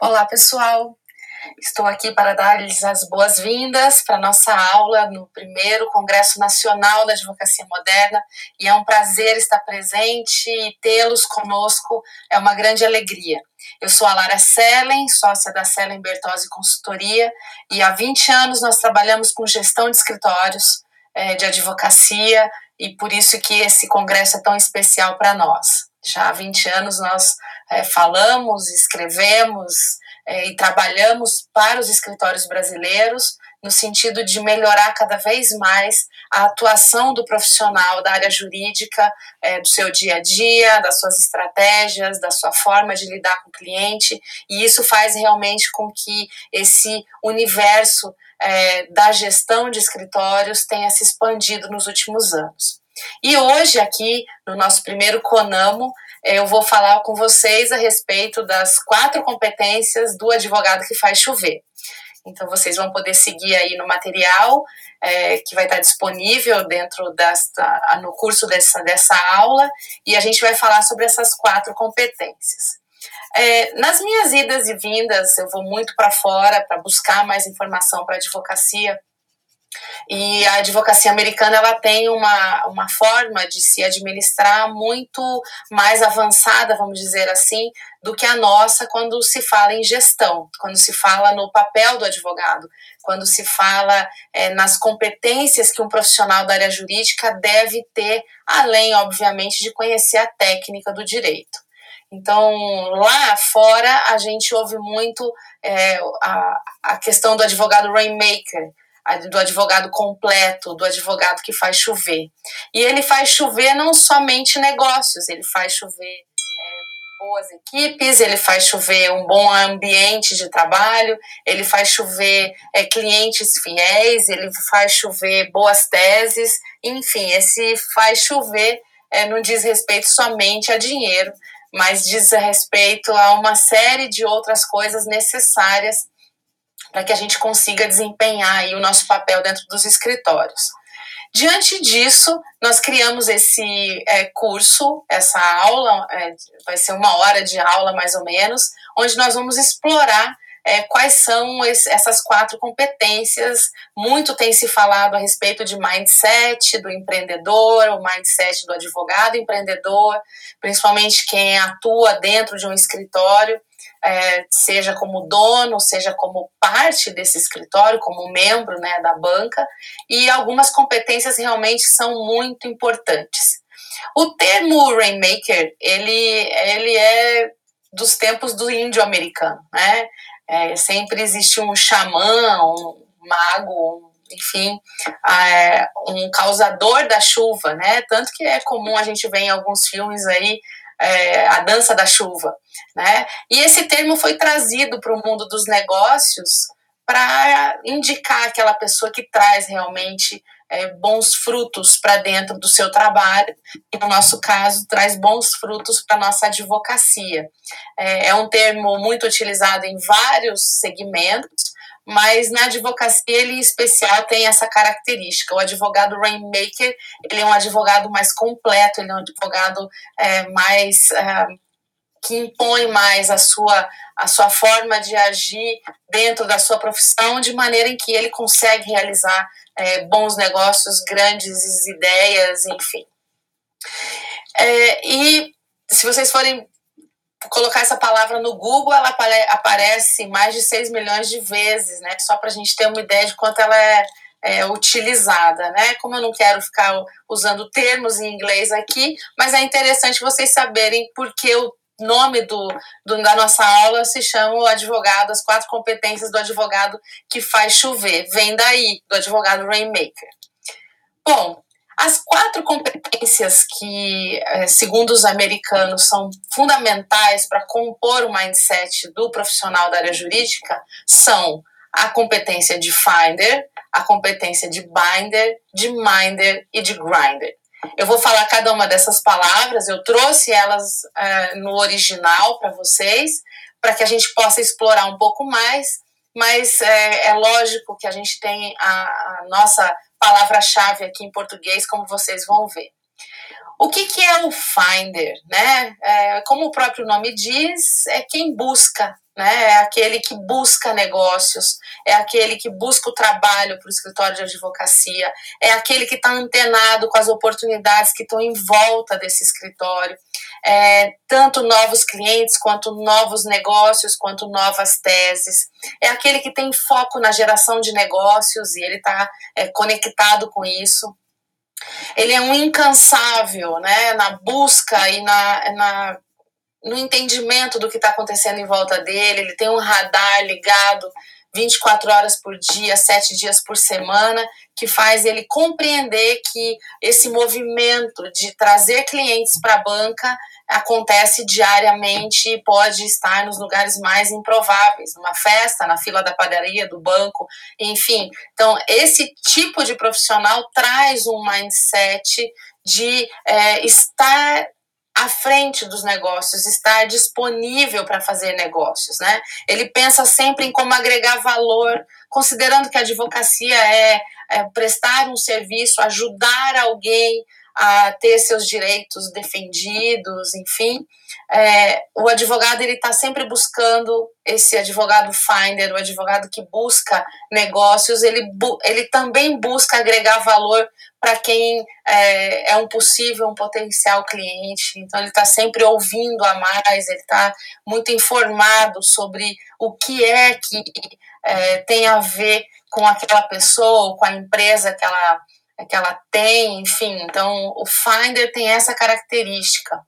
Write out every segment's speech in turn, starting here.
Olá, pessoal. Estou aqui para dar-lhes as boas-vindas para nossa aula no primeiro Congresso Nacional da Advocacia Moderna e é um prazer estar presente e tê-los conosco, é uma grande alegria. Eu sou a Lara Sellen, sócia da Sellen Bertozzi Consultoria e há 20 anos nós trabalhamos com gestão de escritórios é, de advocacia e por isso que esse congresso é tão especial para nós. Já há 20 anos nós é, falamos, escrevemos, é, e trabalhamos para os escritórios brasileiros no sentido de melhorar cada vez mais a atuação do profissional da área jurídica, é, do seu dia a dia, das suas estratégias, da sua forma de lidar com o cliente, e isso faz realmente com que esse universo é, da gestão de escritórios tenha se expandido nos últimos anos. E hoje, aqui no nosso primeiro CONAMO, eu vou falar com vocês a respeito das quatro competências do advogado que faz chover. Então, vocês vão poder seguir aí no material é, que vai estar disponível dentro desta, no curso dessa, dessa aula, e a gente vai falar sobre essas quatro competências. É, nas minhas idas e vindas, eu vou muito para fora para buscar mais informação para advocacia e a advocacia americana ela tem uma, uma forma de se administrar muito mais avançada, vamos dizer assim, do que a nossa quando se fala em gestão, quando se fala no papel do advogado, quando se fala é, nas competências que um profissional da área jurídica deve ter, além, obviamente, de conhecer a técnica do direito. Então, lá fora, a gente ouve muito é, a, a questão do advogado rainmaker, do advogado completo, do advogado que faz chover. E ele faz chover não somente negócios, ele faz chover é, boas equipes, ele faz chover um bom ambiente de trabalho, ele faz chover é, clientes fiéis, ele faz chover boas teses, enfim, esse faz chover é, não diz respeito somente a dinheiro, mas diz respeito a uma série de outras coisas necessárias para que a gente consiga desempenhar aí o nosso papel dentro dos escritórios. Diante disso, nós criamos esse é, curso, essa aula, é, vai ser uma hora de aula mais ou menos, onde nós vamos explorar é, quais são esse, essas quatro competências. Muito tem se falado a respeito de mindset do empreendedor, o mindset do advogado empreendedor, principalmente quem atua dentro de um escritório é, seja como dono, seja como parte desse escritório, como membro né, da banca, e algumas competências realmente são muito importantes. O termo Rainmaker, ele, ele é dos tempos do índio americano, né? É, sempre existe um xamã, um mago, enfim, é, um causador da chuva, né? Tanto que é comum a gente ver em alguns filmes aí é, a dança da chuva, né? E esse termo foi trazido para o mundo dos negócios para indicar aquela pessoa que traz realmente é, bons frutos para dentro do seu trabalho, e no nosso caso, traz bons frutos para a nossa advocacia. É, é um termo muito utilizado em vários segmentos, mas na advocacia ele em especial tem essa característica. O advogado rainmaker ele é um advogado mais completo, ele é um advogado é, mais é, que impõe mais a sua a sua forma de agir dentro da sua profissão, de maneira em que ele consegue realizar é, bons negócios, grandes ideias, enfim. É, e se vocês forem colocar essa palavra no Google, ela aparece mais de 6 milhões de vezes, né? Só para a gente ter uma ideia de quanto ela é, é, utilizada, né? Como eu não quero ficar usando termos em inglês aqui, mas é interessante vocês saberem porque o nome do, do, da nossa aula se chama o advogado, as quatro competências do advogado que faz chover. Vem daí, do advogado Rainmaker. Bom, as quatro competências que, eh, segundo os americanos, são fundamentais para compor o mindset do profissional da área jurídica são a competência de finder, a competência de binder, de minder e de grinder. Eu vou falar cada uma dessas palavras, eu trouxe elas uh, no original para vocês, para que a gente possa explorar um pouco mais, mas é, é lógico que a gente tem a, a nossa palavra-chave aqui em português, como vocês vão ver. O que, que é o Finder? Né? É, como o próprio nome diz, é quem busca, né? é aquele que busca negócios, é aquele que busca o trabalho para o escritório de advocacia, é aquele que está antenado com as oportunidades que estão em volta desse escritório, é, tanto novos clientes, quanto novos negócios, quanto novas teses, é aquele que tem foco na geração de negócios e ele está é, conectado com isso. Ele é um incansável, né, na busca e na, na no entendimento do que está acontecendo em volta dele. Ele tem um radar ligado 24 horas por dia, 7 dias por semana, que faz ele compreender que esse movimento de trazer clientes para a banca acontece diariamente e pode estar nos lugares mais improváveis, numa festa, na fila da padaria, do banco, enfim. Então, esse tipo de profissional traz um mindset de é, estar à frente dos negócios, estar disponível para fazer negócios, né? Ele pensa sempre em como agregar valor, considerando que a advocacia é, é prestar um serviço, ajudar alguém a ter seus direitos defendidos, enfim. É, o advogado ele está sempre buscando esse advogado finder, o advogado que busca negócios, ele, ele também busca agregar valor para quem é, é, um possível, um potencial cliente. Então ele está sempre ouvindo a mais, ele está muito informado sobre o que é que é, tem a ver com aquela pessoa, com a empresa que ela que ela tem, enfim. Então, o Finder tem essa característica.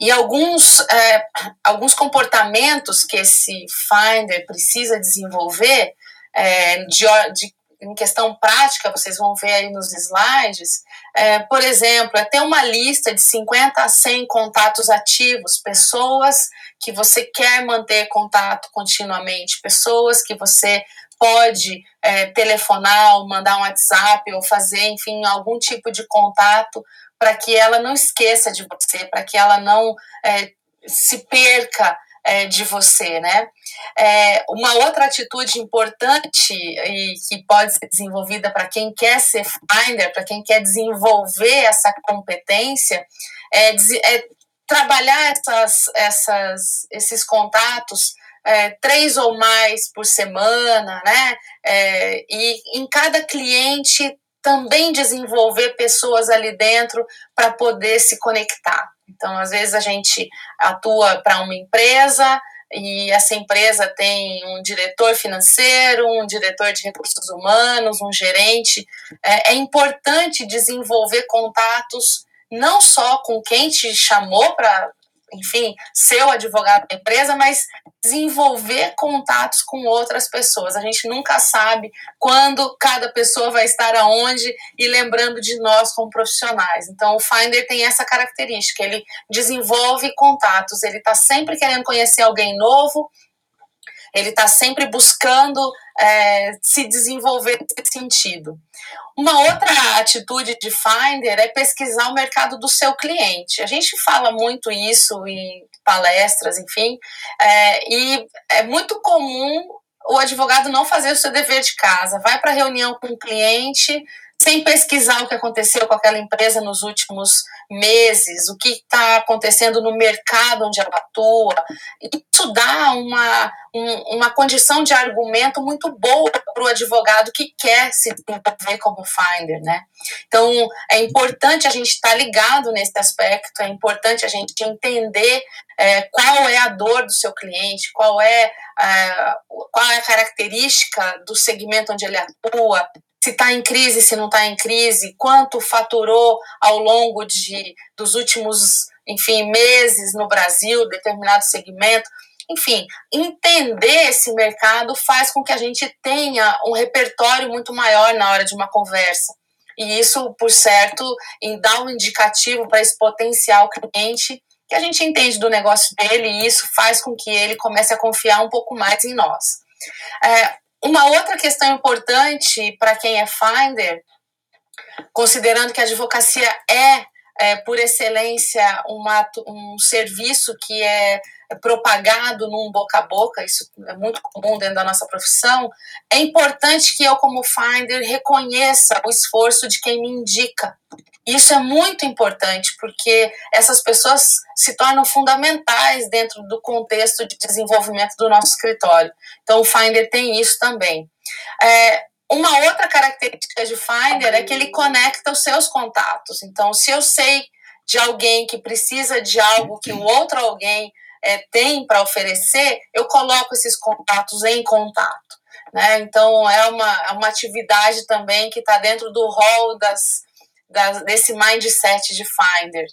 E alguns, é, alguns comportamentos que esse Finder precisa desenvolver, é, de, de, em questão prática, vocês vão ver aí nos slides, é, por exemplo, é ter uma lista de 50 a 100 contatos ativos, pessoas que você quer manter contato continuamente, pessoas que você pode é, telefonar, ou mandar um WhatsApp, ou fazer, enfim, algum tipo de contato para que ela não esqueça de você, para que ela não é, se perca é, de você, né? É, uma outra atitude importante e que pode ser desenvolvida para quem quer ser finder, para quem quer desenvolver essa competência, é, é trabalhar essas, essas, esses contatos é, três ou mais por semana, né? É, e em cada cliente também desenvolver pessoas ali dentro para poder se conectar. Então, às vezes a gente atua para uma empresa e essa empresa tem um diretor financeiro, um diretor de recursos humanos, um gerente. É, é importante desenvolver contatos não só com quem te chamou para enfim, ser o advogado da empresa, mas desenvolver contatos com outras pessoas. A gente nunca sabe quando cada pessoa vai estar aonde e lembrando de nós como profissionais. Então, o Finder tem essa característica, ele desenvolve contatos, ele está sempre querendo conhecer alguém novo, ele está sempre buscando é, se desenvolver nesse sentido. Uma outra atitude de Finder é pesquisar o mercado do seu cliente. A gente fala muito isso em palestras, enfim, é, e é muito comum o advogado não fazer o seu dever de casa. Vai para reunião com o cliente sem pesquisar o que aconteceu com aquela empresa nos últimos meses, o que está acontecendo no mercado onde ela atua. Isso dá uma, um, uma condição de argumento muito boa para o advogado que quer se desenvolver como finder, né? Então, é importante a gente estar tá ligado nesse aspecto, é importante a gente entender é, qual é a dor do seu cliente, qual é, é, qual é a característica do segmento onde ele atua, se está em crise, se não está em crise, quanto faturou ao longo de, dos últimos, enfim, meses no Brasil, determinado segmento. Enfim, entender esse mercado faz com que a gente tenha um repertório muito maior na hora de uma conversa. E isso, por certo, dá um indicativo para esse potencial cliente que a gente entende do negócio dele e isso faz com que ele comece a confiar um pouco mais em nós. É, uma outra questão importante para quem é finder, considerando que a advocacia é, é por excelência uma, um serviço que é, propagado num boca a boca, isso é muito comum dentro da nossa profissão, é importante que eu, como finder, reconheça o esforço de quem me indica. Isso é muito importante, porque essas pessoas se tornam fundamentais dentro do contexto de desenvolvimento do nosso escritório. Então, o Finder tem isso também. É, uma outra característica de Finder é que ele conecta os seus contatos. Então, se eu sei de alguém que precisa de algo que o outro alguém é, tem para oferecer, eu coloco esses contatos em contato. Né? Então, é uma, é uma atividade também que está dentro do rol das, das, desse mindset de Finder.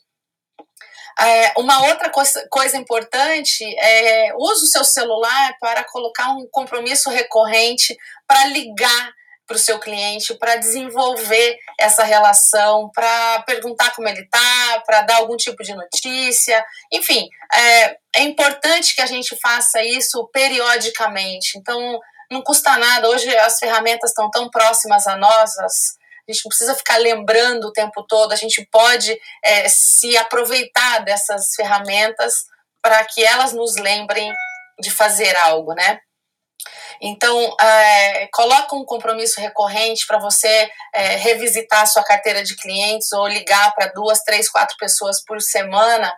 É, uma outra coisa, coisa importante é use o seu celular para colocar um compromisso recorrente para ligar para o seu cliente, para desenvolver essa relação, para perguntar como ele está, para dar algum tipo de notícia. Enfim, é, é importante que a gente faça isso periodicamente. Então, não custa nada. Hoje as ferramentas estão tão próximas a nós, as, a gente não precisa ficar lembrando o tempo todo, a gente pode é, se aproveitar dessas ferramentas para que elas nos lembrem de fazer algo, né? Então, é, coloca um compromisso recorrente para você é, revisitar a sua carteira de clientes ou ligar para duas, três, quatro pessoas por semana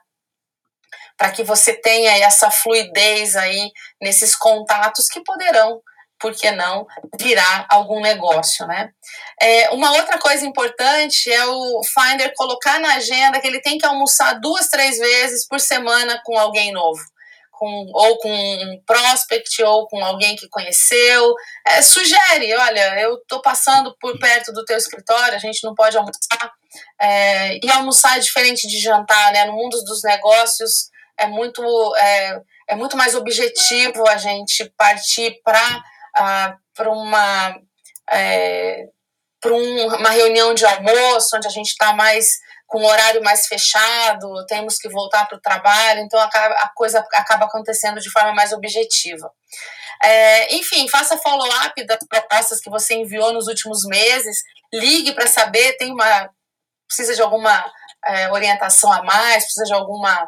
para que você tenha essa fluidez aí nesses contatos que poderão, por que não, virar algum negócio, né? É, uma outra coisa importante é o Finder colocar na agenda que ele tem que almoçar duas, três vezes por semana com alguém novo com, ou com um prospect ou com alguém que conheceu. É, sugere, olha, eu estou passando por perto do teu escritório, a gente não pode almoçar. É, e almoçar é diferente de jantar, né? No mundo dos negócios é muito, é, é muito mais objetivo a gente partir para uh, uma. É, um, uma reunião de almoço, onde a gente está mais com horário mais fechado, temos que voltar para o trabalho, então a, coisa acaba acontecendo de forma mais objetiva. É, enfim, faça follow-up das propostas que você enviou nos últimos meses, ligue para saber, tem uma. precisa de alguma é, orientação a mais, precisa de alguma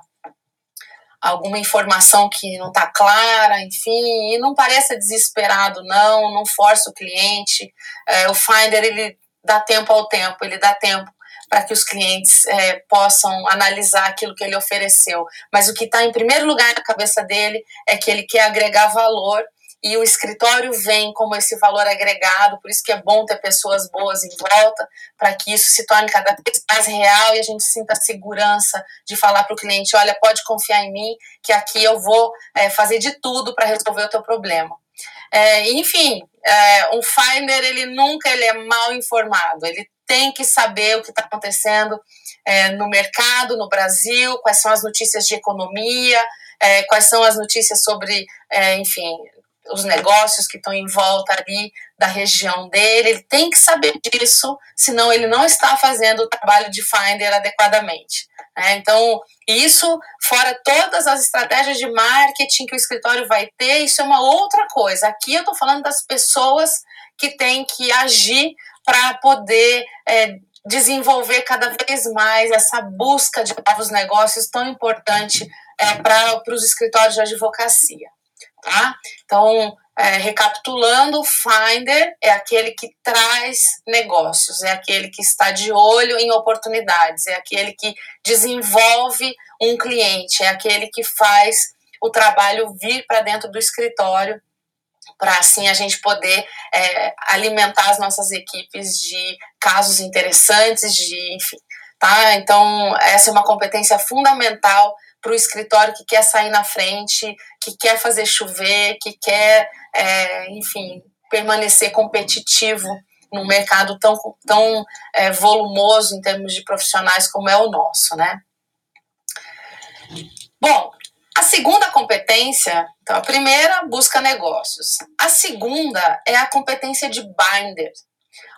alguma informação que não está clara, enfim, e não pareça desesperado, não, não força o cliente. É, o Finder ele dá tempo ao tempo, ele dá tempo para que os clientes é, possam analisar aquilo que ele ofereceu. Mas o que está em primeiro lugar na cabeça dele é que ele quer agregar valor e o escritório vem como esse valor agregado, por isso que é bom ter pessoas boas em volta, para que isso se torne cada vez mais real e a gente sinta a segurança de falar para o cliente, olha, pode confiar em mim, que aqui eu vou é, fazer de tudo para resolver o teu problema. É, enfim, é, um finder ele nunca ele é mal informado, ele tem que saber o que está acontecendo é, no mercado, no Brasil, quais são as notícias de economia, é, quais são as notícias sobre, é, enfim, os negócios que estão em volta ali da região dele. Ele tem que saber disso, senão ele não está fazendo o trabalho de Finder adequadamente. Né? Então, isso, fora todas as estratégias de marketing que o escritório vai ter, isso é uma outra coisa. Aqui eu estou falando das pessoas que têm que agir para poder é, desenvolver cada vez mais essa busca de novos negócios tão importante é, para os escritórios de advocacia. Tá? Então, é, recapitulando, o Finder é aquele que traz negócios, é aquele que está de olho em oportunidades, é aquele que desenvolve um cliente, é aquele que faz o trabalho vir para dentro do escritório para assim a gente poder é, alimentar as nossas equipes de casos interessantes, de enfim, tá? Então essa é uma competência fundamental para o escritório que quer sair na frente, que quer fazer chover, que quer, é, enfim, permanecer competitivo num mercado tão, tão é, volumoso em termos de profissionais como é o nosso, né? Bom, a segunda competência, então a primeira, busca negócios. A segunda é a competência de binder.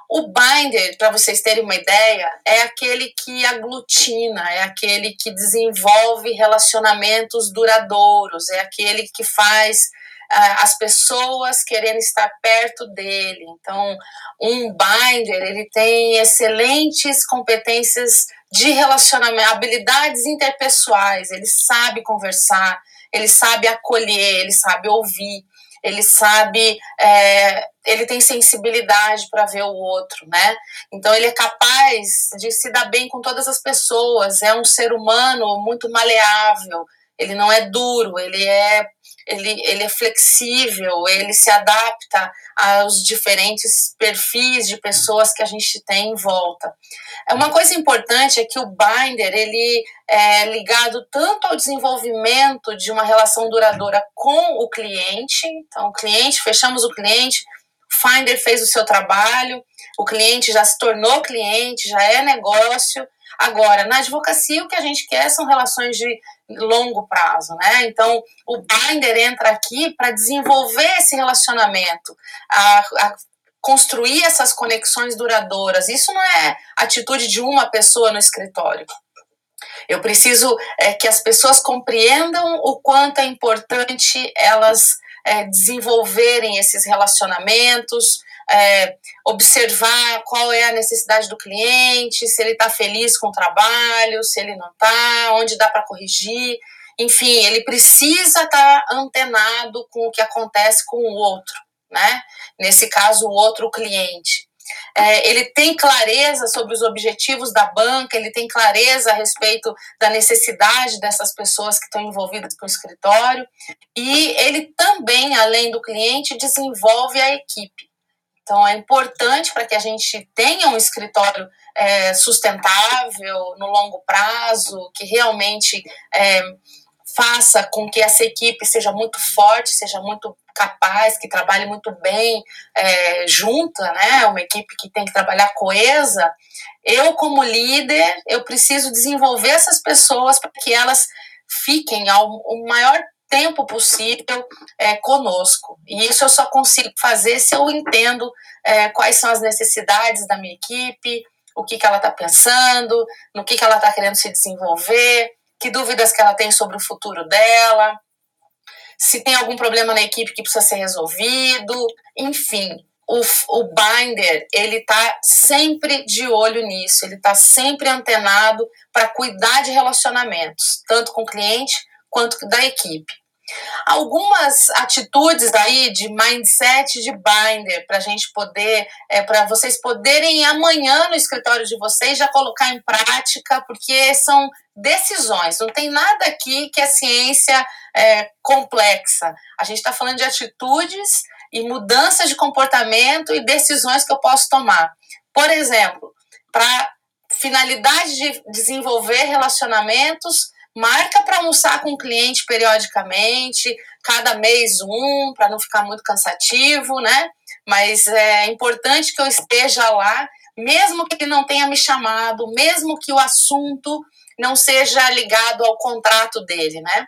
O binder, para vocês terem uma ideia, é aquele que aglutina, é aquele que desenvolve relacionamentos duradouros, é aquele que faz as pessoas querendo estar perto dele. Então, um binder, ele tem excelentes competências de relacionamento, habilidades interpessoais, ele sabe conversar, ele sabe acolher, ele sabe ouvir, ele sabe, é, ele tem sensibilidade para ver o outro, né? Então ele é capaz de se dar bem com todas as pessoas, é um ser humano muito maleável, ele não é duro, ele é ele, ele é flexível, ele se adapta aos diferentes perfis de pessoas que a gente tem em volta. É uma coisa importante é que o binder ele é ligado tanto ao desenvolvimento de uma relação duradoura com o cliente, então o cliente, fechamos o cliente, o Finder fez o seu trabalho, o cliente já se tornou cliente, já é negócio. Agora, na advocacia, o que a gente quer são relações de longo prazo, né? Então, o binder entra aqui para desenvolver esse relacionamento, a, a construir essas conexões duradouras. Isso não é atitude de uma pessoa no escritório. Eu preciso é, que as pessoas compreendam o quanto é importante elas é, desenvolverem esses relacionamentos, é, observar qual é a necessidade do cliente, se ele está feliz com o trabalho, se ele não está, onde dá para corrigir. Enfim, ele precisa estar tá antenado com o que acontece com o outro, né? Nesse caso, o outro cliente. É, ele tem clareza sobre os objetivos da banca, ele tem clareza a respeito da necessidade dessas pessoas que estão envolvidas com o escritório, e ele também, além do cliente, desenvolve a equipe. Então, é importante para que a gente tenha um escritório é, sustentável, no longo prazo, que realmente é, faça com que essa equipe seja muito forte, seja muito capaz, que trabalhe muito bem é, junta, né? Uma equipe que tem que trabalhar coesa. Eu, como líder, eu preciso desenvolver essas pessoas para que elas fiquem ao, o maior tempo possível é, conosco. E isso eu só consigo fazer se eu entendo é, quais são as necessidades da minha equipe, o que, que ela está pensando, no que, que ela está querendo se desenvolver, que dúvidas que ela tem sobre o futuro dela, se tem algum problema na equipe que precisa ser resolvido, enfim. O, o binder ele está sempre de olho nisso, ele está sempre antenado para cuidar de relacionamentos, tanto com o cliente quanto da equipe. Algumas atitudes aí de mindset de binder para a gente poder, é, para vocês poderem amanhã no escritório de vocês já colocar em prática, porque são decisões, não tem nada aqui que é ciência é, complexa. A gente está falando de atitudes e mudanças de comportamento e decisões que eu posso tomar. Por exemplo, para finalidade de desenvolver relacionamentos, marca para almoçar com o cliente periodicamente, cada mês um, para não ficar muito cansativo, né? Mas é importante que eu esteja lá, mesmo que ele não tenha me chamado, mesmo que o assunto não seja ligado ao contrato dele, né?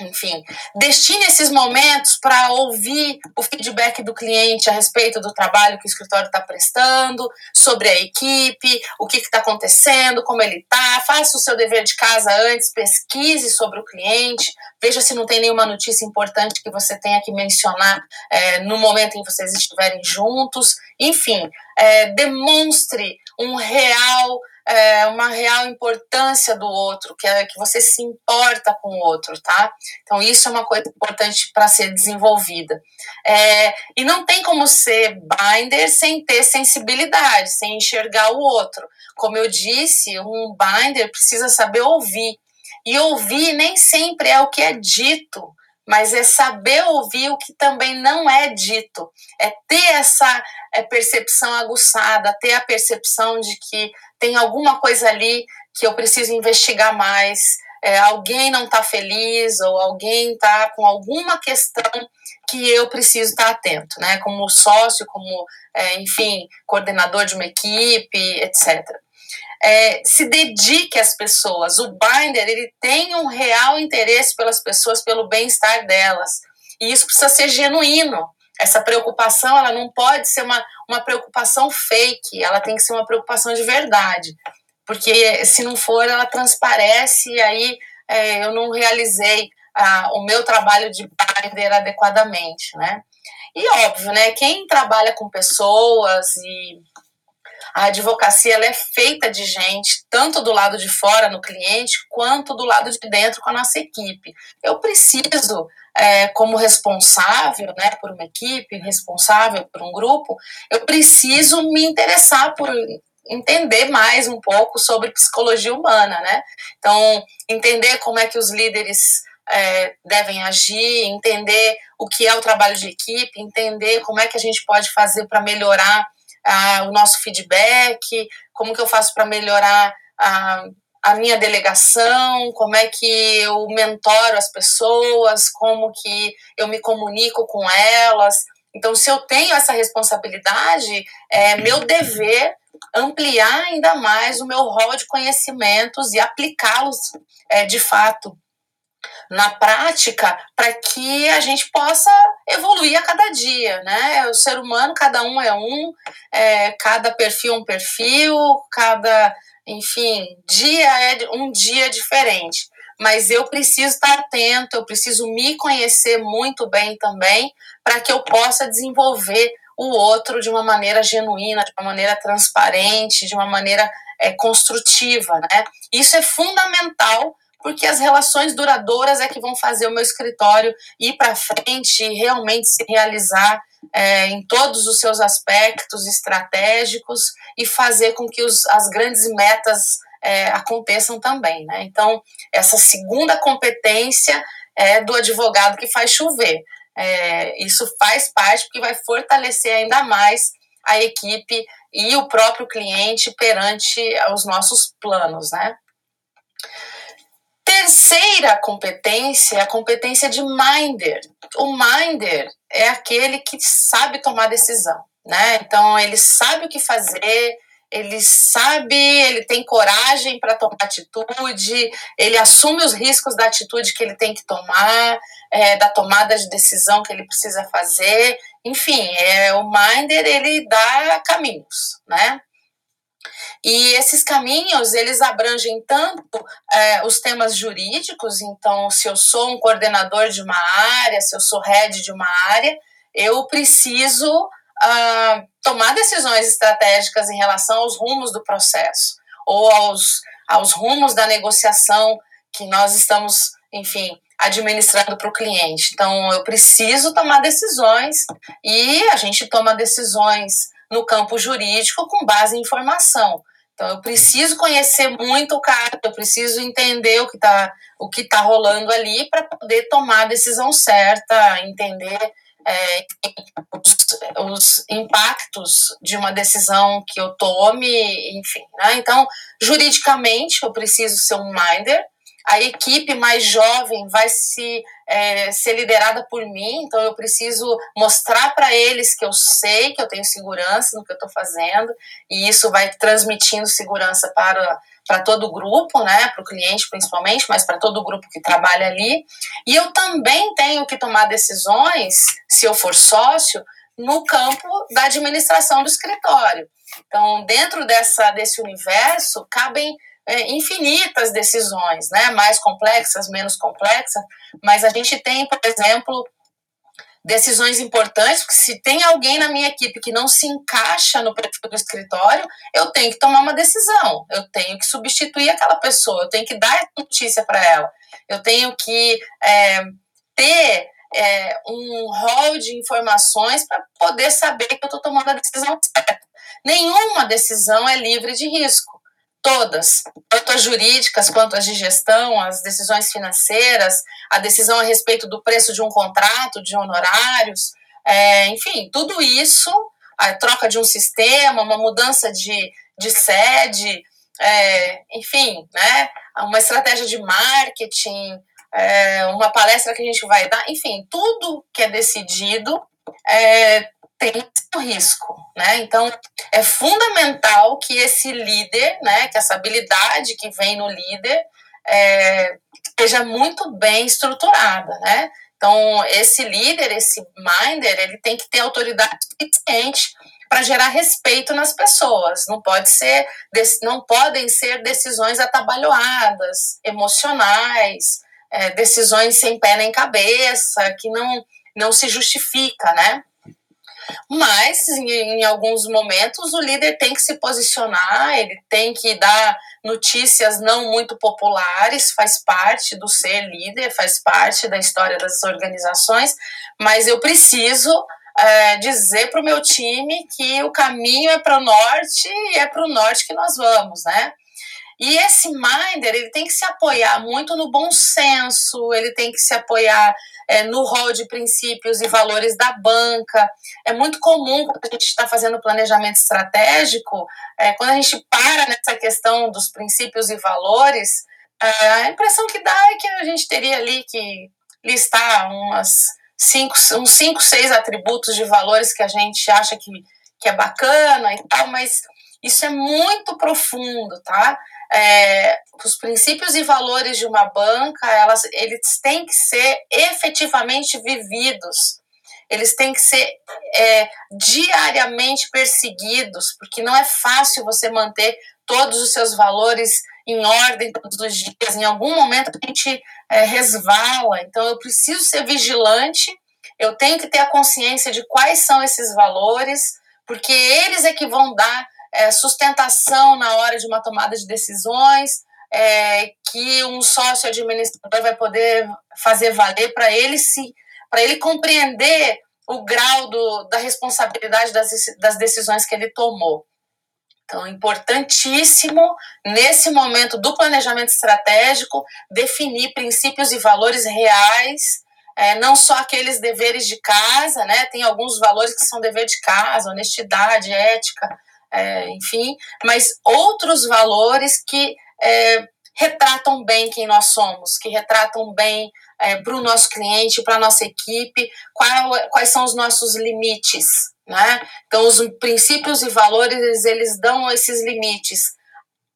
Enfim, destine esses momentos para ouvir o feedback do cliente a respeito do trabalho que o escritório está prestando, sobre a equipe, o que está acontecendo, como ele está. Faça o seu dever de casa antes, pesquise sobre o cliente, veja se não tem nenhuma notícia importante que você tenha que mencionar é, no momento em que vocês estiverem juntos. Enfim, é, demonstre um real é, uma real importância do outro, que é que você se importa com o outro, tá? Então isso é uma coisa importante para ser desenvolvida. É, e não tem como ser binder sem ter sensibilidade, sem enxergar o outro. Como eu disse, um binder precisa saber ouvir. E ouvir nem sempre é o que é dito, mas é saber ouvir o que também não é dito, é ter essa é, percepção aguçada, ter a percepção de que tem alguma coisa ali que eu preciso investigar mais, é, alguém não está feliz ou alguém está com alguma questão que eu preciso estar tá atento, né? Como sócio, como, é, enfim, coordenador de uma equipe, etc. É, se dedique às pessoas. O binder ele tem um real interesse pelas pessoas, pelo bem-estar delas. E isso precisa ser genuíno. Essa preocupação ela não pode ser uma, uma preocupação fake, ela tem que ser uma preocupação de verdade. Porque se não for, ela transparece e aí é, eu não realizei o meu trabalho de binder adequadamente, né? E óbvio, né? Quem trabalha com pessoas e a advocacia ela é feita de gente, tanto do lado de fora, no cliente, quanto do lado de dentro com a nossa equipe. Eu preciso, é, como responsável né, por uma equipe, responsável por um grupo, eu preciso me interessar por entender mais um pouco sobre psicologia humana, né? Então, entender como é que os líderes é, devem agir, entender o que é o trabalho de equipe, entender como é que a gente pode fazer para melhorar ah, o nosso feedback, como que eu faço para melhorar a, a minha delegação, como é que eu mentoro as pessoas, como que eu me comunico com elas. Então, se eu tenho essa responsabilidade, é meu dever ampliar ainda mais o meu rol de conhecimentos e aplicá-los é, de fato na prática para que a gente possa evoluir a cada dia, né? O ser humano, cada um é um, é, cada perfil é um perfil, cada, enfim, dia é um dia diferente. Mas eu preciso estar atento, eu preciso me conhecer muito bem também, para que eu possa desenvolver o outro de uma maneira genuína, de uma maneira transparente, de uma maneira é, construtiva, né? Isso é fundamental porque as relações duradouras é que vão fazer o meu escritório ir para frente e realmente se realizar é, em todos os seus aspectos estratégicos e fazer com que os, as grandes metas é, aconteçam também. Né? Então, essa segunda competência é do advogado que faz chover. É, isso faz parte porque vai fortalecer ainda mais a equipe e o próprio cliente perante os nossos planos, né? Terceira competência é a competência de minder. O minder é aquele que sabe tomar decisão, né? Então ele sabe o que fazer, ele sabe, ele tem coragem para tomar atitude, ele assume os riscos da atitude que ele tem que tomar, é, da tomada de decisão que ele precisa fazer. Enfim, é, o minder ele dá caminhos, né? E esses caminhos, eles abrangem tanto é, os temas jurídicos, então, se eu sou um coordenador de uma área, se eu sou head de uma área, eu preciso uh, tomar decisões estratégicas em relação aos rumos do processo, ou aos, aos rumos da negociação que nós estamos, enfim, administrando para o cliente. Então, eu preciso tomar decisões e a gente toma decisões no campo jurídico com base em informação. Então, eu preciso conhecer muito o cara, eu preciso entender o que está o que tá rolando ali para poder tomar a decisão certa, entender é, os, os, impactos de uma decisão que eu tome, enfim. Né? Então, juridicamente, eu preciso ser um minder, a equipe mais jovem vai se é, ser liderada por mim, então eu preciso mostrar para eles que eu sei que eu tenho segurança no que eu estou fazendo, e isso vai transmitindo segurança para, para todo o grupo, né, para o cliente principalmente, mas para todo o grupo que trabalha ali. E eu também tenho que tomar decisões, se eu for sócio, no campo da administração do escritório. Então, dentro dessa, desse universo, cabem é, infinitas decisões, né? Mais complexas, menos complexas, mas a gente tem, por exemplo, decisões importantes, porque se tem alguém na minha equipe que não se encaixa no perfil do escritório, eu tenho que tomar uma decisão, eu tenho que substituir aquela pessoa, eu tenho que dar notícia para ela, eu tenho que é, ter é, um rol de informações para poder saber que eu estou tomando a decisão certa. Nenhuma decisão é livre de risco todas, tanto as jurídicas quanto as de gestão, as decisões financeiras, a decisão a respeito do preço de um contrato, de honorários, é, enfim, tudo isso, a troca de um sistema, uma mudança de, de sede, é, enfim, né, uma estratégia de marketing, é, uma palestra que a gente vai dar, enfim, tudo que é decidido é, tem risco, né? Então é fundamental que esse líder, né, que essa habilidade que vem no líder é, esteja muito bem estruturada, né? Então esse líder, esse minder, ele tem que ter autoridade suficiente para gerar respeito nas pessoas. Não pode ser, não podem ser decisões atabalhoadas, emocionais, é, decisões sem pé nem cabeça, que não não se justifica, né? Mas, em, alguns momentos, o líder tem que se posicionar, ele tem que dar notícias não muito populares, faz parte do ser líder, faz parte da história das organizações, mas eu preciso é, dizer para o meu time que o caminho é para o norte e é para o norte que nós vamos, né? E esse minder, ele tem que se apoiar muito no bom senso, ele tem que se apoiar é, no rol de princípios e valores da banca. É muito comum, quando a gente está fazendo planejamento estratégico, é, quando a gente para nessa questão dos princípios e valores, é, a impressão que dá é que a gente teria ali que listar umas cinco, uns cinco, seis atributos de valores que a gente acha que, que é bacana e tal, mas isso é muito profundo, tá? É, os princípios e valores de uma banca, elas, eles têm que ser efetivamente vividos. Eles têm que ser é, diariamente perseguidos, porque não é fácil você manter todos os seus valores em ordem todos os dias. Em algum momento a gente é, resvala. Então eu preciso ser vigilante, eu tenho que ter a consciência de quais são esses valores, porque eles é que vão dar é, sustentação na hora de uma tomada de decisões, é, que um sócio administrador vai poder fazer valer para ele se para ele compreender o grau do, da responsabilidade das, das decisões que ele tomou. Então, importantíssimo nesse momento do planejamento estratégico definir princípios e valores reais, é, não só aqueles deveres de casa, né? Tem alguns valores que são dever de casa, honestidade, ética, é, enfim, mas outros valores que é, retratam bem quem nós somos, que retratam bem é, para o nosso cliente, para a nossa equipe, qual, quais são os nossos limites, né? Então, os princípios e valores, eles dão esses limites.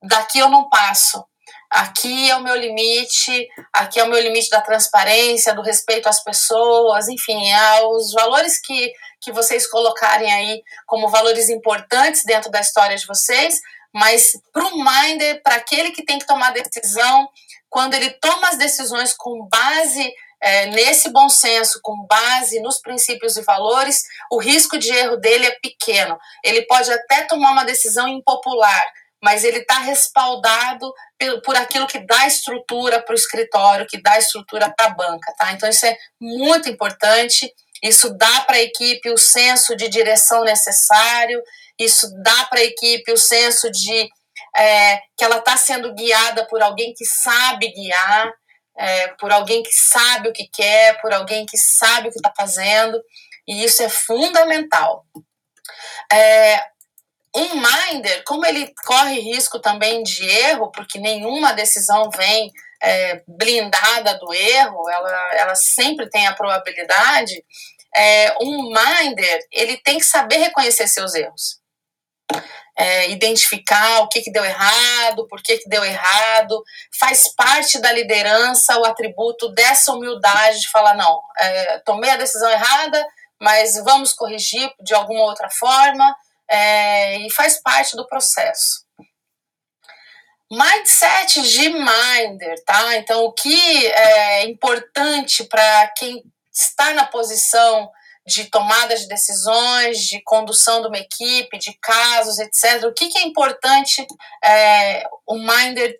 Daqui eu não passo. Aqui é o meu limite, aqui é o meu limite da transparência, do respeito às pessoas, enfim, é os valores que que vocês colocarem aí como valores importantes dentro da história de vocês, mas para o Minder, para aquele que tem que tomar decisão, quando ele toma as decisões com base é, nesse bom senso, com base nos princípios e valores, o risco de erro dele é pequeno. Ele pode até tomar uma decisão impopular, mas ele está respaldado por aquilo que dá estrutura para o escritório, que dá estrutura para a banca, tá? Então isso é muito importante. Isso dá para a equipe o senso de direção necessário, isso dá para a equipe o senso de é, que ela está sendo guiada por alguém que sabe guiar, é, por alguém que sabe o que quer, por alguém que sabe o que está fazendo, e isso é fundamental. É, um minder, como ele corre risco também de erro, porque nenhuma decisão vem é, blindada do erro, ela, ela sempre tem a probabilidade, é, um minder, ele tem que saber reconhecer seus erros. É, identificar o que, que deu errado, por que, que deu errado, faz parte da liderança o atributo dessa humildade de falar, não, é, tomei a decisão errada, mas vamos corrigir de alguma outra forma, é, e faz parte do processo. Mindset de Minder, tá? Então, o que é importante para quem está na posição de tomada de decisões, de condução de uma equipe, de casos, etc. O que, que é importante é, o Minder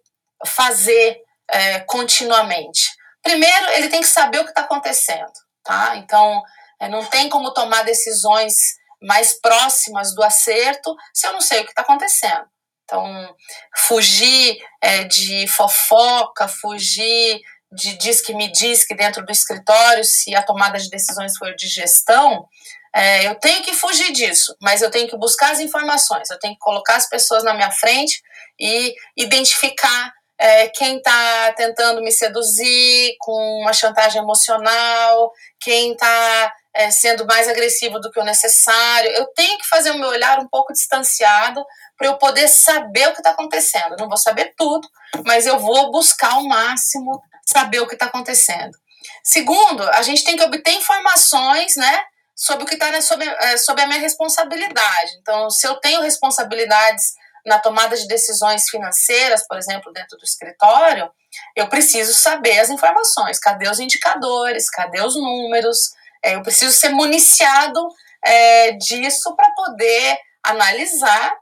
fazer é, continuamente? Primeiro, ele tem que saber o que está acontecendo, tá? Então, é, não tem como tomar decisões mais próximas do acerto se eu não sei o que está acontecendo. Então, fugir é, de fofoca, fugir de diz que me diz que dentro do escritório, se a tomada de decisões for de gestão, é, eu tenho que fugir disso, mas eu tenho que buscar as informações, eu tenho que colocar as pessoas na minha frente e identificar é, quem está tentando me seduzir com uma chantagem emocional, quem está é, sendo mais agressivo do que o necessário. Eu tenho que fazer o meu olhar um pouco distanciado para eu poder saber o que está acontecendo. Não vou saber tudo, mas eu vou buscar ao máximo saber o que está acontecendo. Segundo, a gente tem que obter informações, né, sobre o que está sobre, é, sobre a minha responsabilidade. Então, se eu tenho responsabilidades na tomada de decisões financeiras, por exemplo, dentro do escritório, eu preciso saber as informações. Cadê os indicadores? Cadê os números? É, eu preciso ser municiado é, disso para poder analisar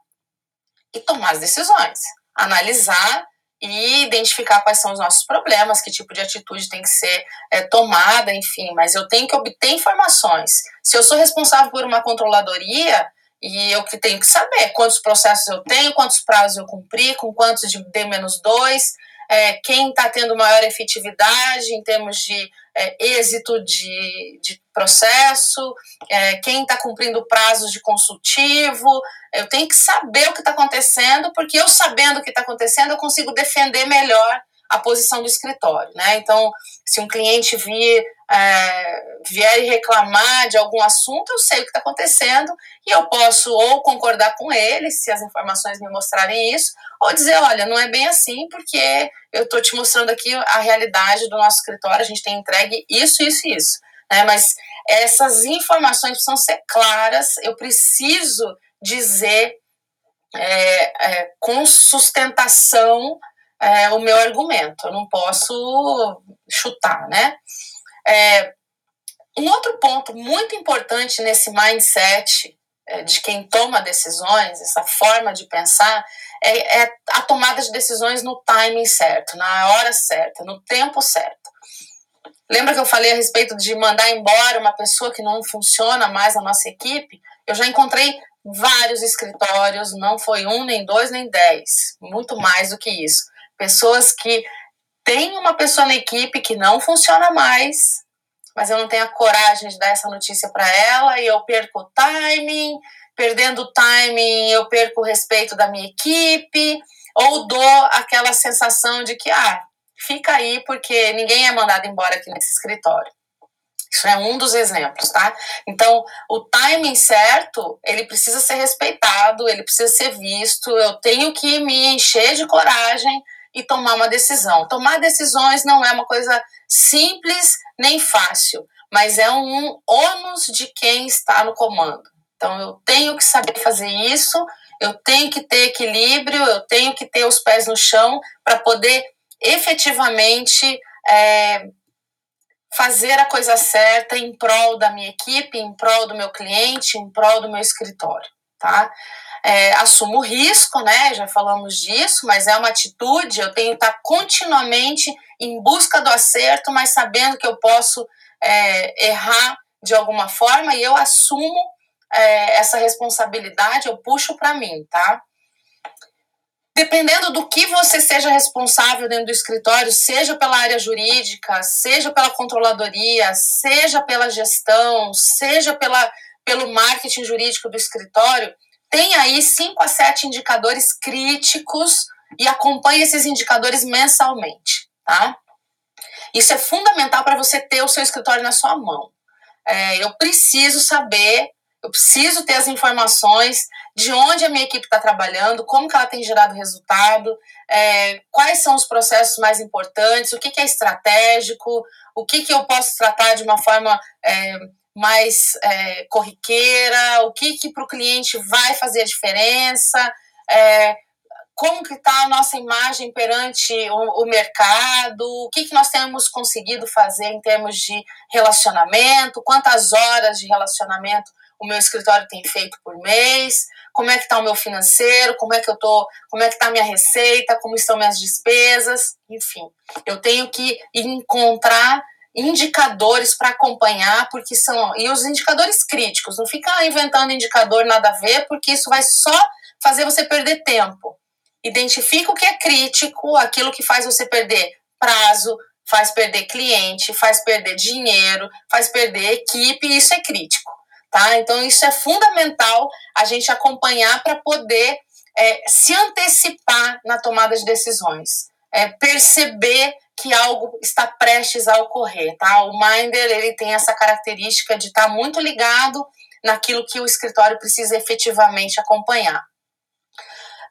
e tomar as decisões. Analisar e identificar quais são os nossos problemas, que tipo de atitude tem que ser é, tomada, enfim, mas eu tenho que obter informações. Se eu sou responsável por uma controladoria, e eu que tenho que saber quantos processos eu tenho, quantos prazos eu cumpri, com quantos de D-2, é, quem está tendo maior efetividade em termos de é, êxito de, de processo, é, quem está cumprindo prazos de consultivo. Eu tenho que saber o que está acontecendo, porque eu sabendo o que está acontecendo, eu consigo defender melhor a posição do escritório. Né? Então, se um cliente vir, é, vier reclamar de algum assunto, eu sei o que está acontecendo e eu posso ou concordar com ele, se as informações me mostrarem isso, ou dizer, olha, não é bem assim, porque eu estou te mostrando aqui a realidade do nosso escritório, a gente tem entregue isso, isso e isso. Né? Mas essas informações precisam ser claras, eu preciso dizer é, é, com sustentação é, o meu argumento, eu não posso chutar, né? É, um outro ponto muito importante nesse mindset é, de quem toma decisões, essa forma de pensar, é, é, a tomada de decisões no timing certo, na hora certa, no tempo certo. Lembra que eu falei a respeito de mandar embora uma pessoa que não funciona mais na nossa equipe? Eu já encontrei vários escritórios, não foi um, nem dois, nem dez, muito mais do que isso. Pessoas que têm uma pessoa na equipe que não funciona mais, mas eu não tenho a coragem de dar essa notícia para ela e eu perco o timing, perdendo o timing, eu perco o respeito da minha equipe, ou dou aquela sensação de que, ah, fica aí porque ninguém é mandado embora aqui nesse escritório. Isso é um dos exemplos, tá? Então, o timing certo, ele precisa ser respeitado, ele precisa ser visto. Eu tenho que me encher de coragem e tomar uma decisão. Tomar decisões não é uma coisa simples nem fácil, mas é um ônus de quem está no comando. Então, eu tenho que saber fazer isso, eu tenho que ter equilíbrio, eu tenho que ter os pés no chão para poder efetivamente é, fazer a coisa certa em prol da minha equipe, em prol do meu cliente, em prol do meu escritório, tá? É, assumo risco, né? Já falamos disso, mas é uma atitude. Eu tenho que estar continuamente em busca do acerto, mas sabendo que eu posso é, errar de alguma forma e eu assumo é, essa responsabilidade, eu puxo para mim, tá? Dependendo do que você seja responsável dentro do escritório, seja pela área jurídica, seja pela controladoria, seja pela gestão, seja pela, pelo marketing jurídico do escritório, tem aí cinco a sete indicadores críticos e acompanhe esses indicadores mensalmente, tá? Isso é fundamental para você ter o seu escritório na sua mão. É, eu preciso saber, eu preciso ter as informações de onde a minha equipe está trabalhando, como que ela tem gerado resultado, é, quais são os processos mais importantes, o que, que é estratégico, o que, que eu posso tratar de uma forma é, mais é, corriqueira, o que, que para o cliente vai fazer a diferença, é, como que está a nossa imagem perante o, o, mercado, o que, que nós temos conseguido fazer em termos de relacionamento, quantas horas de relacionamento o meu escritório tem feito por mês, como é que está o meu financeiro, como é que eu tô, como é que está a minha receita, como estão minhas despesas, enfim. Eu tenho que encontrar indicadores para acompanhar, porque são. E os indicadores críticos, não fica inventando indicador nada a ver, porque isso vai só fazer você perder tempo. Identifica o que é crítico, aquilo que faz você perder prazo, faz perder cliente, faz perder dinheiro, faz perder equipe, isso é crítico, tá? Então isso é fundamental a gente acompanhar para poder é, se antecipar na tomada de decisões, é, perceber que algo está prestes a ocorrer, tá? O Minder ele tem essa característica de estar tá muito ligado naquilo que o escritório precisa efetivamente acompanhar.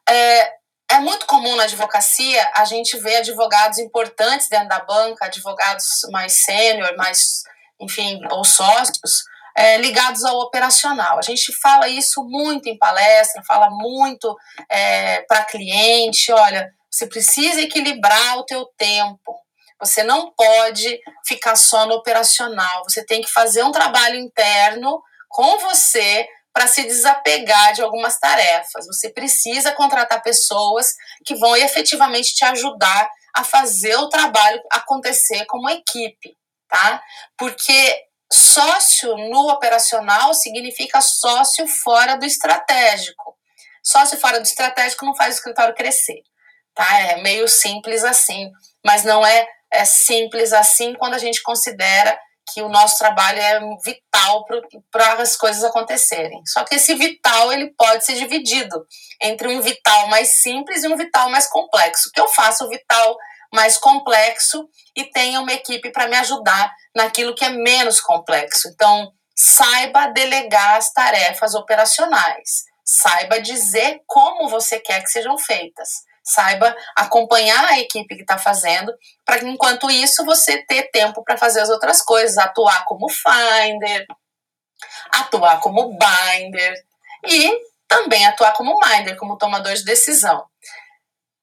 É, é muito comum na advocacia a gente ver advogados importantes dentro da banca, advogados mais sênior, mais, enfim, ou sócios, é, ligados ao operacional. A gente fala isso muito em palestra, fala muito é, para cliente, olha, você precisa equilibrar o teu tempo. Você não pode ficar só no operacional. Você tem que fazer um trabalho interno com você para se desapegar de algumas tarefas. Você precisa contratar pessoas que vão efetivamente te ajudar a fazer o trabalho acontecer como equipe, tá? Porque sócio no operacional significa sócio fora do estratégico. Sócio fora do estratégico não faz o escritório crescer, tá? É meio simples assim, mas não é, é simples assim quando a gente considera que o nosso trabalho é vital para as coisas acontecerem. Só que esse vital ele pode ser dividido entre um vital mais simples e um vital mais complexo. Que eu faço o vital mais complexo e tenha uma equipe para me ajudar naquilo que é menos complexo. Então, saiba delegar as tarefas operacionais. Saiba dizer como você quer que sejam feitas saiba acompanhar a equipe que está fazendo, para que enquanto isso você ter tempo para fazer as outras coisas, atuar como finder, atuar como binder e também atuar como minder, como tomador de decisão.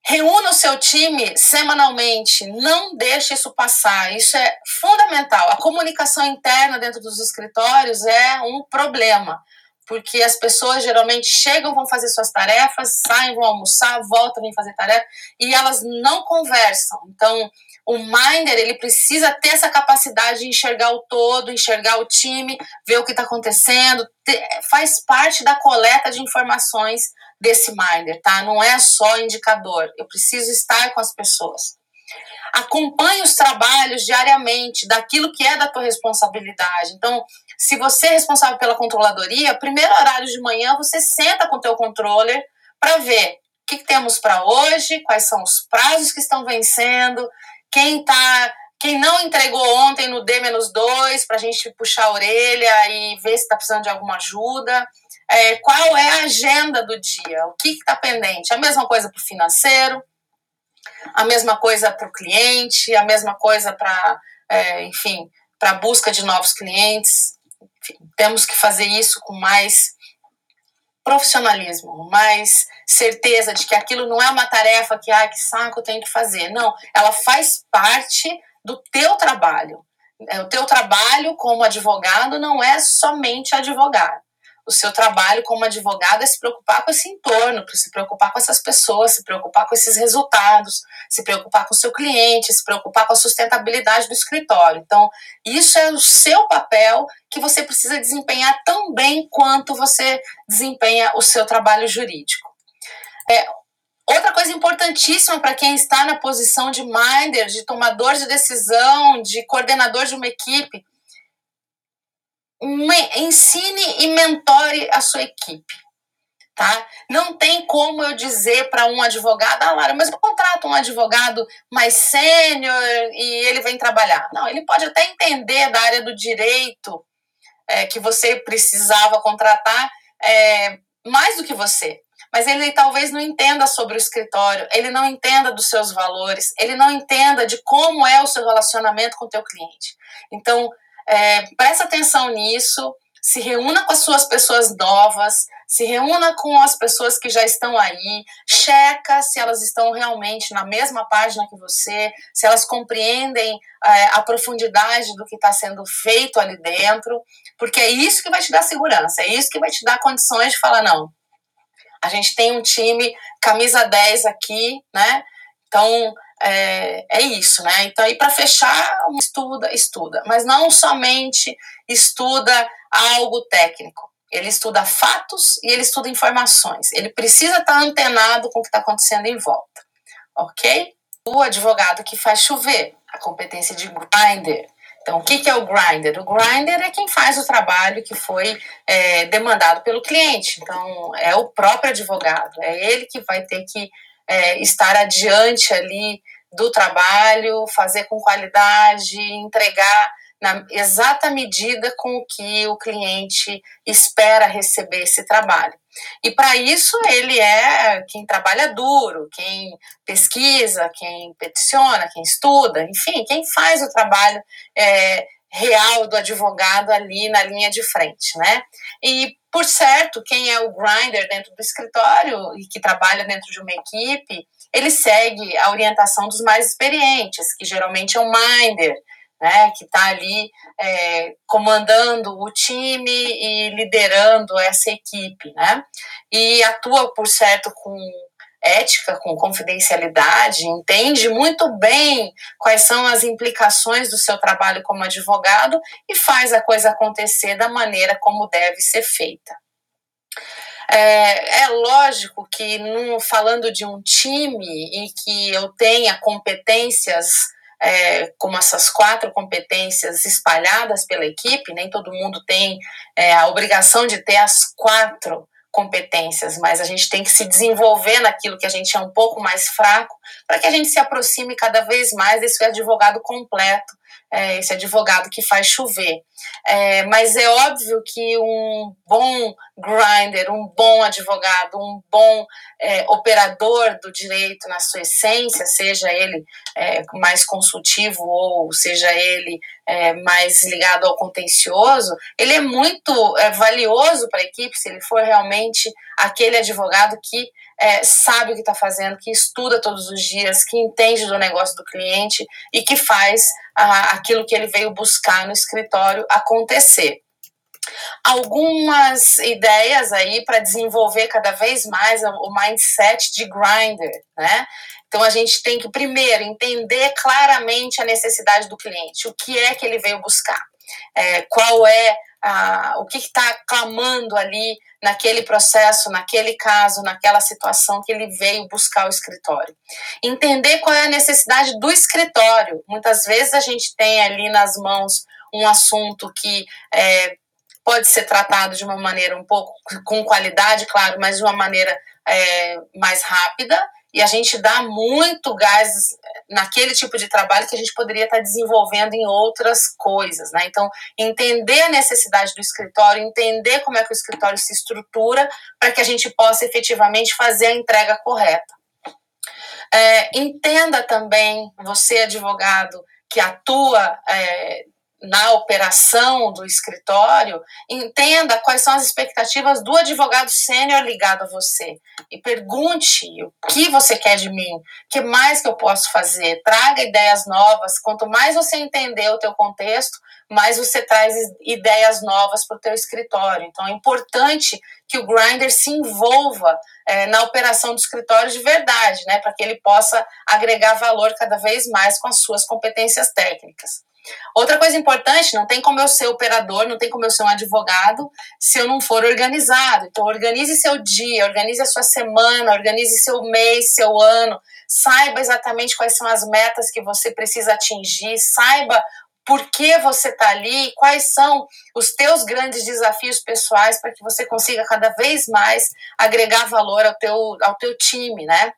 Reúna o seu time semanalmente, não deixe isso passar, isso é fundamental. A comunicação interna dentro dos escritórios é um problema porque as pessoas geralmente chegam, vão fazer suas tarefas, saem, vão almoçar, voltam, vêm fazer tarefa, e elas não conversam. Então, o Minder, ele precisa ter essa capacidade de enxergar o todo, enxergar o time, ver o que está acontecendo, ter, faz parte da coleta de informações desse Minder, tá? Não é só indicador, eu preciso estar com as pessoas. Acompanhe os trabalhos diariamente daquilo que é da tua responsabilidade. Então, se você é responsável pela controladoria, primeiro horário de manhã você senta com o teu controller para ver o que, que temos para hoje, quais são os prazos que estão vencendo, quem tá, quem não entregou ontem no D-2 para a gente puxar a orelha e ver se está precisando de alguma ajuda. É, qual é a agenda do dia? O que está pendente? A mesma coisa para o financeiro, a mesma coisa para o cliente, a mesma coisa para, é, enfim, para a busca de novos clientes temos que fazer isso com mais profissionalismo, mais certeza de que aquilo não é uma tarefa que, ai, que saco, eu tenho que fazer. Não, ela faz parte do teu trabalho. É, o teu trabalho como advogado não é somente advogar o seu trabalho como advogado é se preocupar com esse entorno, se preocupar com essas pessoas, se preocupar com esses resultados, se preocupar com o seu cliente, se preocupar com a sustentabilidade do escritório. Então, isso é o seu papel que você precisa desempenhar tão bem quanto você desempenha o seu trabalho jurídico. É, outra coisa importantíssima para quem está na posição de minder, de tomador de decisão, de coordenador de uma equipe, ensine e mentore a sua equipe. Tá? Não tem como eu dizer para um advogado, ah, Lara, mas eu contrato um advogado mais sênior e ele vem trabalhar. Não, ele pode até entender da área do direito é, que você precisava contratar é, mais do que você. Mas ele talvez não entenda sobre o escritório, ele não entenda dos seus valores, ele não entenda de como é o seu relacionamento com o teu cliente. Então, é, presta atenção nisso, se reúna com as suas pessoas novas, se reúna com as pessoas que já estão aí, checa se elas estão realmente na mesma página que você, se elas compreendem é, a profundidade do que está sendo feito ali dentro, porque é isso que vai te dar segurança, é isso que vai te dar condições de falar, não, a gente tem um time camisa 10 aqui, né? Então, é, é isso, né? Então, e para fechar, estuda, estuda, mas não somente estuda algo técnico. Ele estuda fatos e ele estuda informações. Ele precisa estar tá antenado com o que está acontecendo em volta, ok? O advogado que faz chover, a competência de grinder. Então, o que, que é o grinder? O grinder é quem faz o trabalho que foi é, demandado pelo cliente. Então, é o próprio advogado, é ele que vai ter que é, estar adiante ali do trabalho, fazer com qualidade, entregar na exata medida com o que o cliente espera receber esse trabalho. E para isso ele é quem trabalha duro, quem pesquisa, quem peticiona, quem estuda, enfim, quem faz o trabalho é, real do advogado ali na linha de frente, né? E por certo, quem é o grinder dentro do escritório e que trabalha dentro de uma equipe, ele segue a orientação dos mais experientes, que geralmente é um minder, né, que está ali é, comandando o time e liderando essa equipe, né, e atua, por certo, com ética, com confidencialidade, entende muito bem quais são as implicações do seu trabalho como advogado e faz a coisa acontecer da maneira como deve ser feita. É, é lógico que, num, falando de um time em que eu tenha competências é, como essas quatro competências espalhadas pela equipe, nem todo mundo tem é, a obrigação de ter as quatro competências, mas a gente tem que se desenvolver naquilo que a gente é um pouco mais fraco, para que a gente se aproxime cada vez mais desse advogado completo, é, esse advogado que faz chover. É, mas é óbvio que um bom grinder, um bom advogado, um bom é, operador do direito na sua essência, seja ele é, mais consultivo ou seja ele é, mais ligado ao contencioso, ele é muito é, valioso para a equipe se ele for realmente aquele advogado que é, sabe o que está fazendo, que estuda todos os dias, que entende do negócio do cliente e que faz aquilo que ele veio buscar no escritório acontecer. Algumas ideias aí para desenvolver cada vez mais o mindset de grinder, né? Então a gente tem que primeiro entender claramente a necessidade do cliente, o que é que ele veio buscar, é, qual é o que está clamando ali naquele processo, naquele caso, naquela situação que ele veio buscar o escritório. Entender qual é a necessidade do escritório. Muitas vezes a gente tem ali nas mãos um assunto que é, pode ser tratado de uma maneira um pouco com qualidade, claro, mas de uma maneira é, mais rápida e a gente dá muito gás naquele tipo de trabalho que a gente poderia estar desenvolvendo em outras coisas, né? Então, entender a necessidade do escritório, entender como é que o escritório se estrutura para que a gente possa efetivamente fazer a entrega correta. É, entenda também, você advogado que atua é, na operação do escritório, entenda quais são as expectativas do advogado sênior ligado a você e pergunte o que você quer de mim, o que mais que eu posso fazer, traga ideias novas. Quanto mais você entender o teu contexto, mais você traz ideias novas para o teu escritório. Então é importante que o grinder se envolva é, na operação do escritório de verdade, né, para que ele possa agregar valor cada vez mais com as suas competências técnicas. Outra coisa importante, não tem como eu ser operador, não tem como eu ser um advogado se eu não for organizado. Então, organize seu dia, organize a sua semana, organize seu mês, seu ano, saiba exatamente quais são as metas que você precisa atingir, saiba por que você está ali, quais são os teus grandes desafios pessoais para que você consiga cada vez mais agregar valor ao teu, ao teu time, né?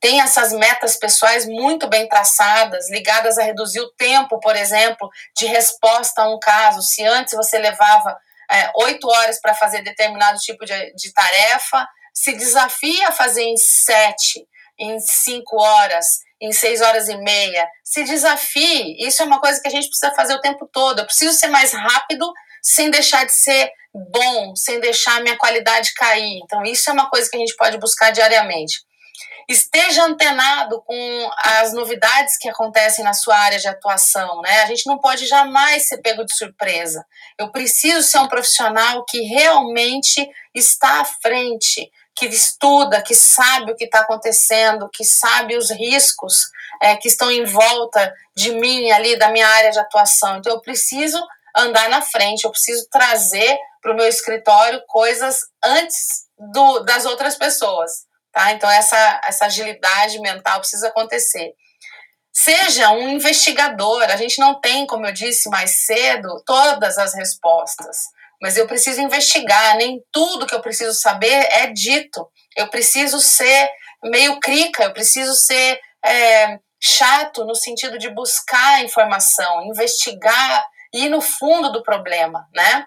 Tem essas metas pessoais muito bem traçadas, ligadas a reduzir o tempo, por exemplo, de resposta a um caso. Se antes você levava é, oito é, horas para fazer determinado tipo de, de tarefa, se desafia a fazer em sete, em cinco horas, em seis horas e meia. Se desafie. Isso é uma coisa que a gente precisa fazer o tempo todo. Eu preciso ser mais rápido sem deixar de ser bom, sem deixar a minha qualidade cair. Então, isso é uma coisa que a gente pode buscar diariamente esteja antenado com as novidades que acontecem na sua área de atuação, né? A gente não pode jamais ser pego de surpresa. Eu preciso ser um profissional que realmente está à frente, que estuda, que sabe o que está acontecendo, que sabe os riscos é, que estão em volta de mim ali, da minha área de atuação. Então eu preciso andar na frente, eu preciso trazer para o meu escritório coisas antes do, das outras pessoas. Tá? Então, essa, essa agilidade mental precisa acontecer. Seja um investigador, a gente não tem, como eu disse mais cedo, todas as respostas, mas eu preciso investigar, nem tudo que eu preciso saber é dito. Eu preciso ser meio crica, eu preciso ser é, chato no sentido de buscar informação, investigar, ir no fundo do problema, né?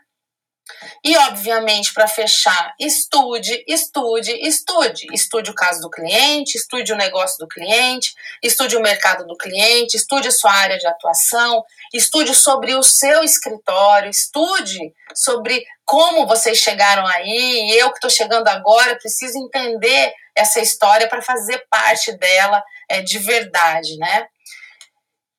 E, obviamente, para fechar, estude, estude, estude. Estude o caso do cliente, estude o negócio do cliente, estude o mercado do cliente, estude a sua área de atuação, estude sobre o seu escritório, estude sobre como vocês chegaram aí. E eu que estou chegando agora preciso entender essa história para fazer parte dela é, de verdade, né?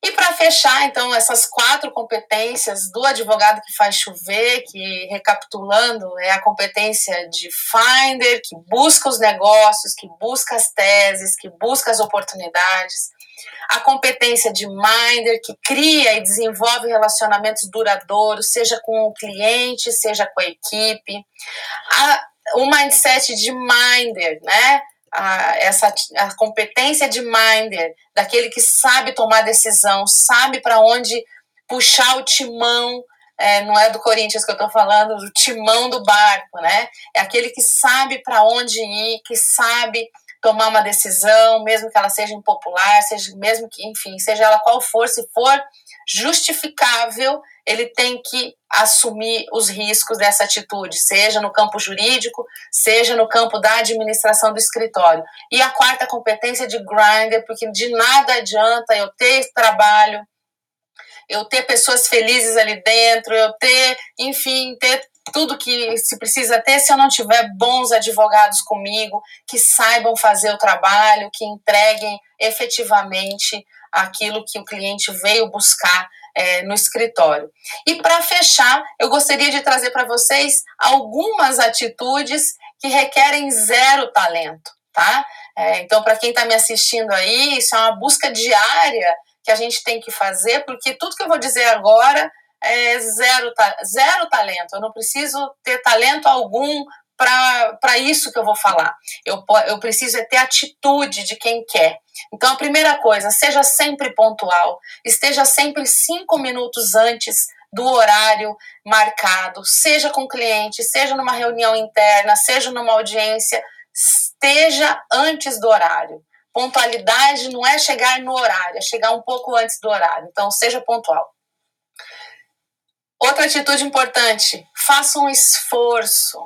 E para fechar, então, essas quatro competências do advogado que faz chover, que, recapitulando, é a competência de finder, que busca os negócios, que busca as teses, que busca as oportunidades, a competência de minder, que cria e desenvolve relacionamentos duradouros, seja com o cliente, seja com a equipe, a, o mindset de minder, né? A, essa a competência de minder, daquele que sabe tomar decisão, sabe para onde puxar o timão, é, não é do Corinthians que eu estou falando, do timão do barco, né? É aquele que sabe para onde ir, que sabe tomar uma decisão, mesmo que ela seja impopular, seja mesmo que, enfim, seja ela qual for, se for justificável, ele tem que assumir os riscos dessa atitude, seja no campo jurídico, seja no campo da administração do escritório. E a quarta competência de grinder, porque de nada adianta eu ter trabalho, eu ter pessoas felizes ali dentro, eu ter, enfim, ter tudo que se precisa ter se eu não tiver bons advogados comigo, que saibam fazer o trabalho, que entreguem efetivamente aquilo que o cliente veio buscar é, no escritório. E para fechar, eu gostaria de trazer para vocês algumas atitudes que requerem zero talento, tá? É, então, para quem está me assistindo aí, isso é uma busca diária que a gente tem que fazer, porque tudo que eu vou dizer agora é zero, zero talento. Eu não preciso ter talento algum para isso que eu vou falar. Eu, eu preciso é ter atitude de quem quer. Então, a primeira coisa, seja sempre pontual, esteja sempre cinco minutos antes do horário marcado, seja com cliente, seja numa reunião interna, seja numa audiência, esteja antes do horário. Pontualidade não é chegar no horário, é chegar um pouco antes do horário. Então, seja pontual. Outra atitude importante: faça um esforço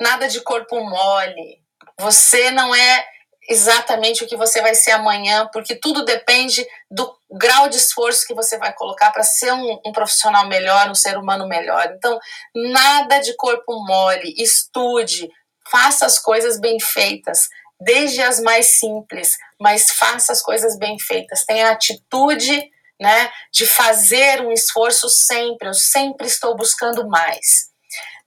nada de corpo mole. Você não é exatamente o que você vai ser amanhã, porque tudo depende do grau de esforço que você vai colocar para ser um, um, profissional melhor, um ser humano melhor. Então, nada de corpo mole, estude, faça as coisas bem feitas, desde as mais simples, mas faça as coisas bem feitas. Tenha atitude né, de fazer um esforço sempre, eu sempre estou buscando mais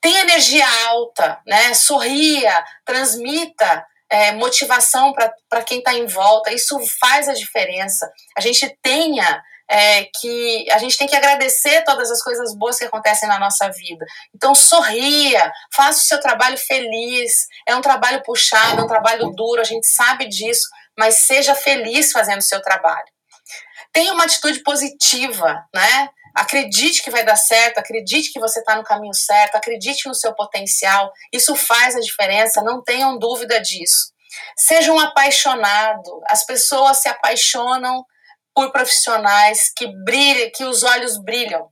tem energia alta, né? Sorria, transmita é, motivação para quem está em volta. Isso faz a diferença. A gente tenha é, que a gente tem que agradecer todas as coisas boas que acontecem na nossa vida. Então sorria, faça o seu trabalho feliz. É um trabalho puxado, é um trabalho duro, a gente sabe disso, mas seja feliz fazendo o seu trabalho. Tenha uma atitude positiva, né? Acredite que vai dar certo, acredite que você está no caminho certo, acredite no seu potencial. Isso faz a diferença, não tenham dúvida disso. Seja um apaixonado. As pessoas se apaixonam por profissionais que brilham, que os olhos brilham.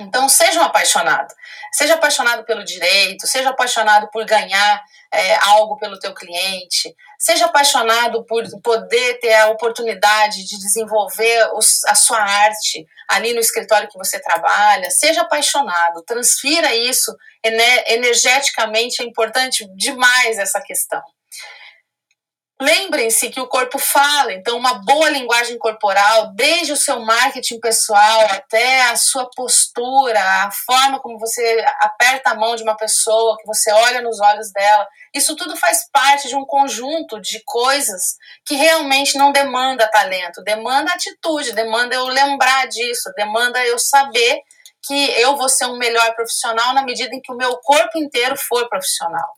Então, seja um apaixonado. Seja apaixonado pelo direito, seja apaixonado por ganhar é, algo pelo teu cliente, seja apaixonado por poder ter a oportunidade de desenvolver os, a sua arte ali no escritório que você trabalha, seja apaixonado, transfira isso energeticamente, é importante demais essa questão. Lembrem-se que o corpo fala, então uma boa linguagem corporal, desde o seu marketing pessoal até a sua postura, a forma como você aperta a mão de uma pessoa, que você olha nos olhos dela, isso tudo faz parte de um conjunto de coisas que realmente não demanda talento, demanda atitude, demanda eu lembrar disso, demanda eu saber que eu vou ser um melhor profissional na medida em que o meu corpo inteiro for profissional.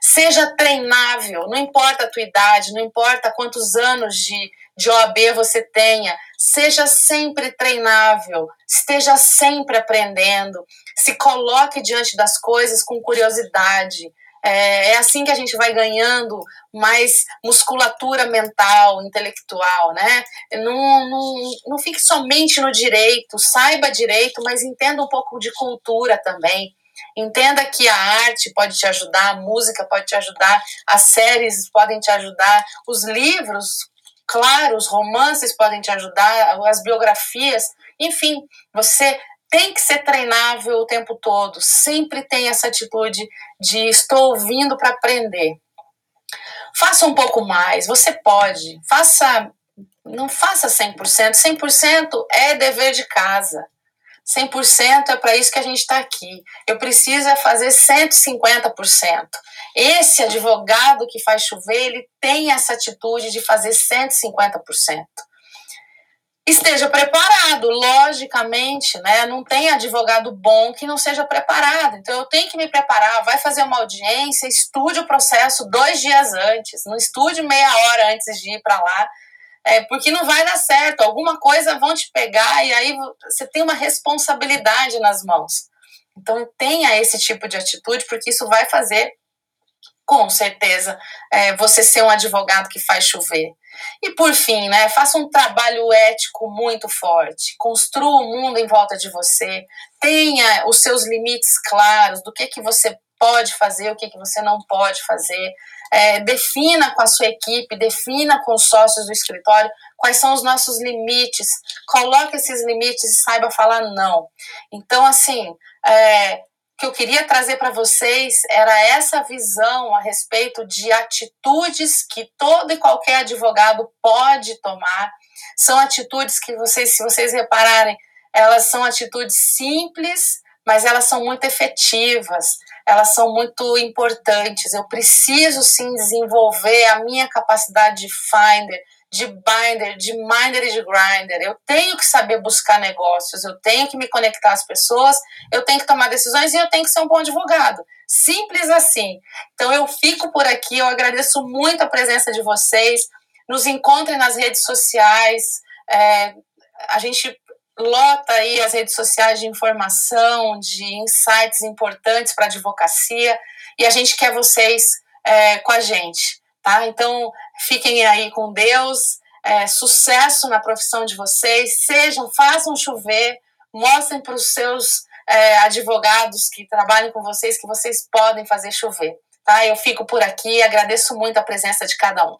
Seja treinável, não importa a tua idade, não importa quantos anos de, de OAB você tenha, seja sempre treinável, esteja sempre aprendendo, se coloque diante das coisas com curiosidade. É, é assim que a gente vai ganhando mais musculatura mental, intelectual, né? Não, não, não fique somente no direito, saiba direito, mas entenda um pouco de cultura também. Entenda que a arte pode te ajudar, a música pode te ajudar, as séries podem te ajudar, os livros, claro, os romances podem te ajudar, as biografias, enfim, você tem que ser treinável o tempo todo, sempre tem essa atitude de estou ouvindo para aprender. Faça um pouco mais, você pode, faça não faça 100%. 100% é dever de casa. 100% é para isso que a gente está aqui. Eu preciso é fazer 150%. Esse advogado que faz chover, ele tem essa atitude de fazer 150% esteja preparado, logicamente, né? Não tem advogado bom que não seja preparado. Então eu tenho que me preparar, vai fazer uma audiência, estude o processo dois dias antes, não estude meia hora antes de ir para lá, é, porque não vai dar certo. Alguma coisa vão te pegar e aí você tem uma responsabilidade nas mãos. Então tenha esse tipo de atitude, porque isso vai fazer com certeza, é, você ser um advogado que faz chover. E por fim, né, faça um trabalho ético muito forte, construa o um mundo em volta de você, tenha os seus limites claros do que, que você pode fazer, o que, que você não pode fazer, é, defina com a sua equipe, defina com os sócios do escritório quais são os nossos limites, coloque esses limites e saiba falar não. Então, assim, é, que eu queria trazer para vocês era essa visão a respeito de atitudes que todo e qualquer advogado pode tomar. São atitudes que vocês, se vocês repararem, elas são atitudes simples, mas elas são muito efetivas, elas são muito importantes. Eu preciso sim desenvolver a minha capacidade de finder, de binder, de minder e de grinder. Eu tenho que saber buscar negócios, eu tenho que me conectar às pessoas, eu tenho que tomar decisões e eu tenho que ser um bom advogado. Simples assim. Então eu fico por aqui, eu agradeço muito a presença de vocês. Nos encontrem nas redes sociais. É, a gente lota aí as redes sociais de informação, de insights importantes para a advocacia e a gente quer vocês é, com a gente. Tá? Então, fiquem aí com Deus, é, sucesso na profissão de vocês, sejam, façam chover, mostrem para os seus é, advogados que trabalham com vocês que vocês podem fazer chover. Tá? Eu fico por aqui, agradeço muito a presença de cada um.